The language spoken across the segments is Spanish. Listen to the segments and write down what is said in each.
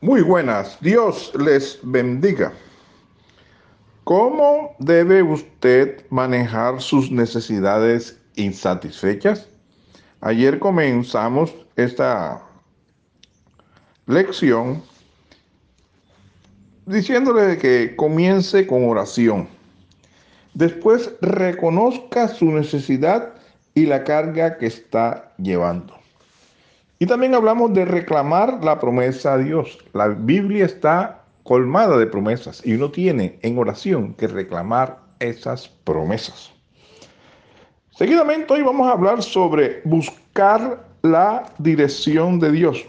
Muy buenas, Dios les bendiga. ¿Cómo debe usted manejar sus necesidades insatisfechas? Ayer comenzamos esta lección diciéndole que comience con oración. Después reconozca su necesidad y la carga que está llevando. Y también hablamos de reclamar la promesa a Dios. La Biblia está colmada de promesas y uno tiene en oración que reclamar esas promesas. Seguidamente hoy vamos a hablar sobre buscar la dirección de Dios.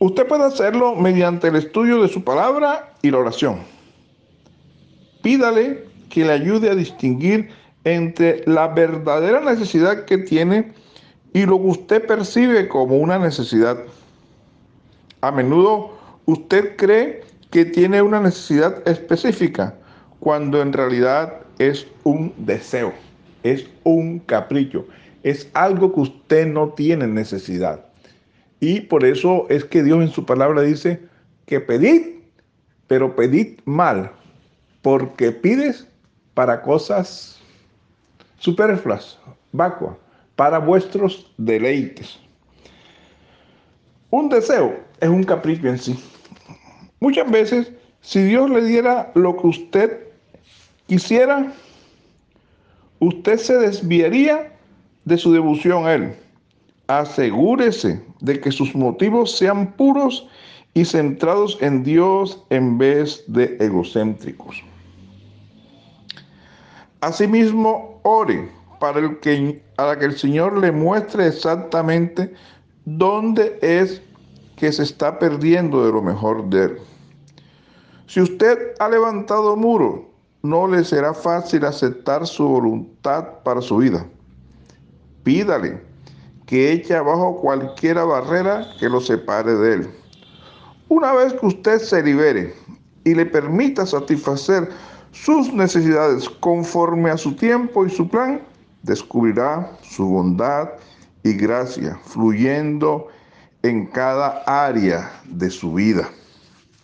Usted puede hacerlo mediante el estudio de su palabra y la oración. Pídale que le ayude a distinguir entre la verdadera necesidad que tiene y lo que usted percibe como una necesidad. A menudo usted cree que tiene una necesidad específica cuando en realidad es un deseo, es un capricho, es algo que usted no tiene necesidad. Y por eso es que Dios en su palabra dice que pedid, pero pedid mal, porque pides para cosas superfluas, vacuas para vuestros deleites. Un deseo es un capricho en sí. Muchas veces, si Dios le diera lo que usted quisiera, usted se desviaría de su devoción a Él. Asegúrese de que sus motivos sean puros y centrados en Dios en vez de egocéntricos. Asimismo, ore para el que, que el Señor le muestre exactamente dónde es que se está perdiendo de lo mejor de él. Si usted ha levantado muro, no le será fácil aceptar su voluntad para su vida. Pídale que eche abajo cualquier barrera que lo separe de él. Una vez que usted se libere y le permita satisfacer sus necesidades conforme a su tiempo y su plan, descubrirá su bondad y gracia fluyendo en cada área de su vida.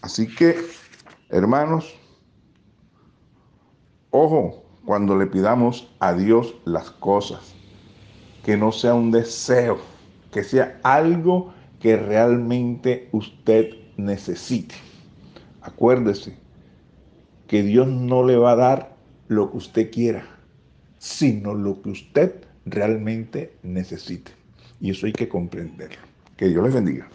Así que, hermanos, ojo cuando le pidamos a Dios las cosas, que no sea un deseo, que sea algo que realmente usted necesite. Acuérdese que Dios no le va a dar lo que usted quiera sino lo que usted realmente necesite. Y eso hay que comprenderlo. Que Dios les bendiga.